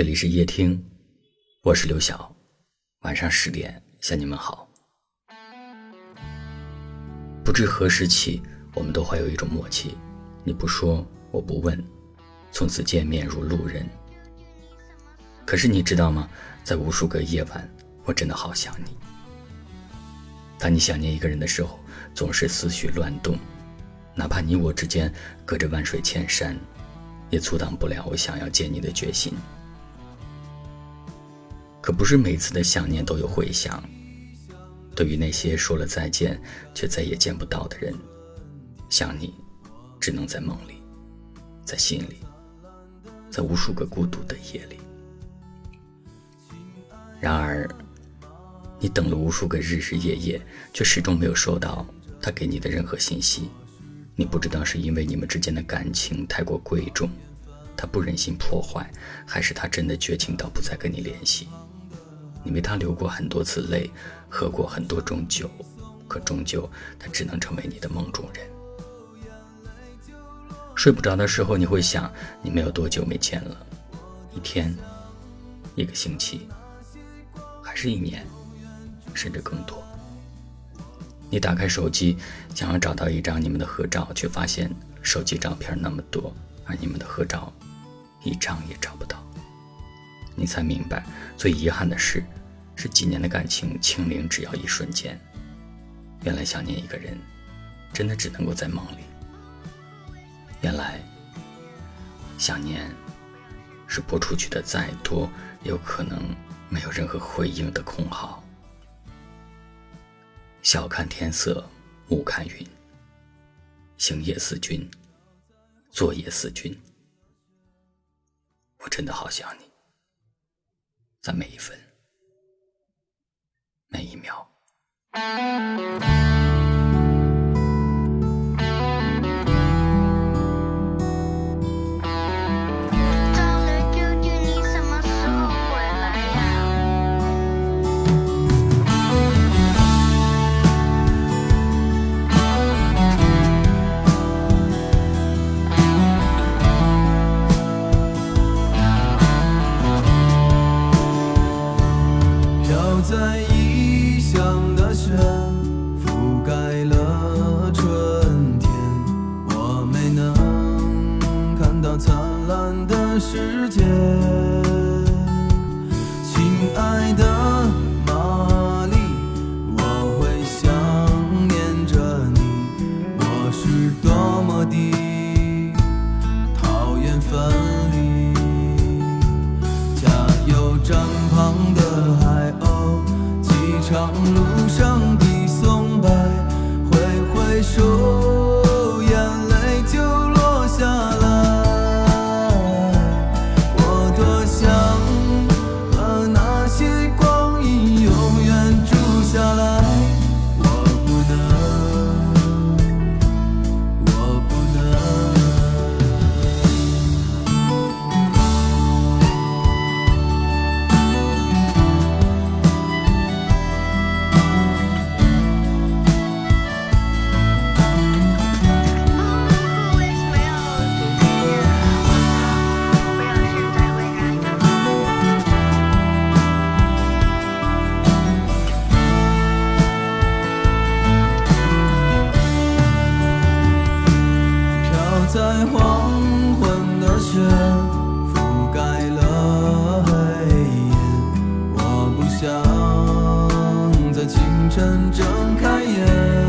这里是夜听，我是刘晓。晚上十点向你们好。不知何时起，我们都怀有一种默契：你不说，我不问，从此见面如路人。可是你知道吗？在无数个夜晚，我真的好想你。当你想念一个人的时候，总是思绪乱动，哪怕你我之间隔着万水千山，也阻挡不了我想要见你的决心。可不是每次的想念都有回响。对于那些说了再见却再也见不到的人，想你，只能在梦里，在心里，在无数个孤独的夜里。然而，你等了无数个日日夜夜，却始终没有收到他给你的任何信息。你不知道是因为你们之间的感情太过贵重，他不忍心破坏，还是他真的绝情到不再跟你联系。你为他流过很多次泪，喝过很多种酒，可终究他只能成为你的梦中人。睡不着的时候，你会想，你们有多久没见了？一天，一个星期，还是一年，甚至更多？你打开手机，想要找到一张你们的合照，却发现手机照片那么多，而你们的合照一张也找不到。你才明白，最遗憾的事，是几年的感情清零，只要一瞬间。原来想念一个人，真的只能够在梦里。原来，想念，是拨出去的再多，有可能没有任何回应的空号。晓看天色，暮看云。行夜思君，坐夜思君。我真的好想你。在每一分，每一秒。飘在异乡的雪覆盖了春天，我没能看到灿烂的世界。场路想在清晨睁开眼。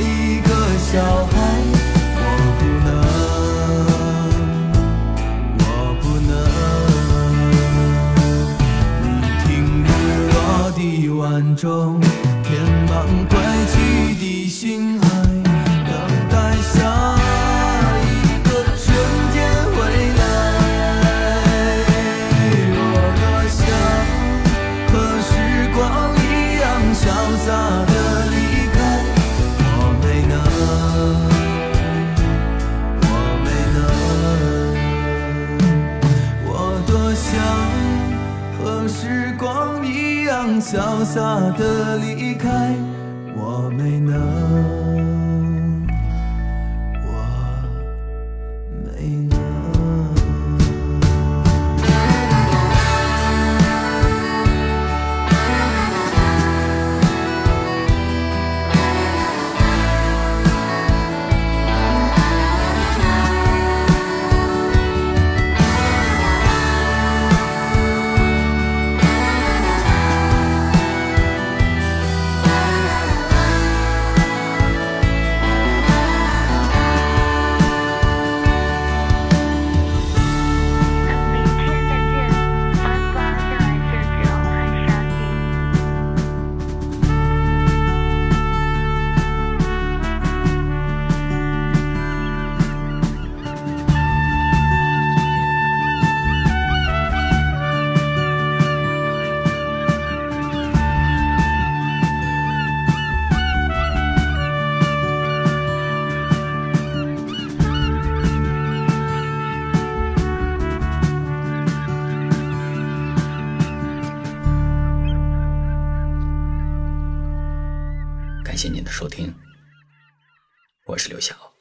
一个小孩，我不能，我不能。你听日落的晚钟，填满归去的心。和时光一样潇洒的离开我没能感谢您的收听，我是刘晓。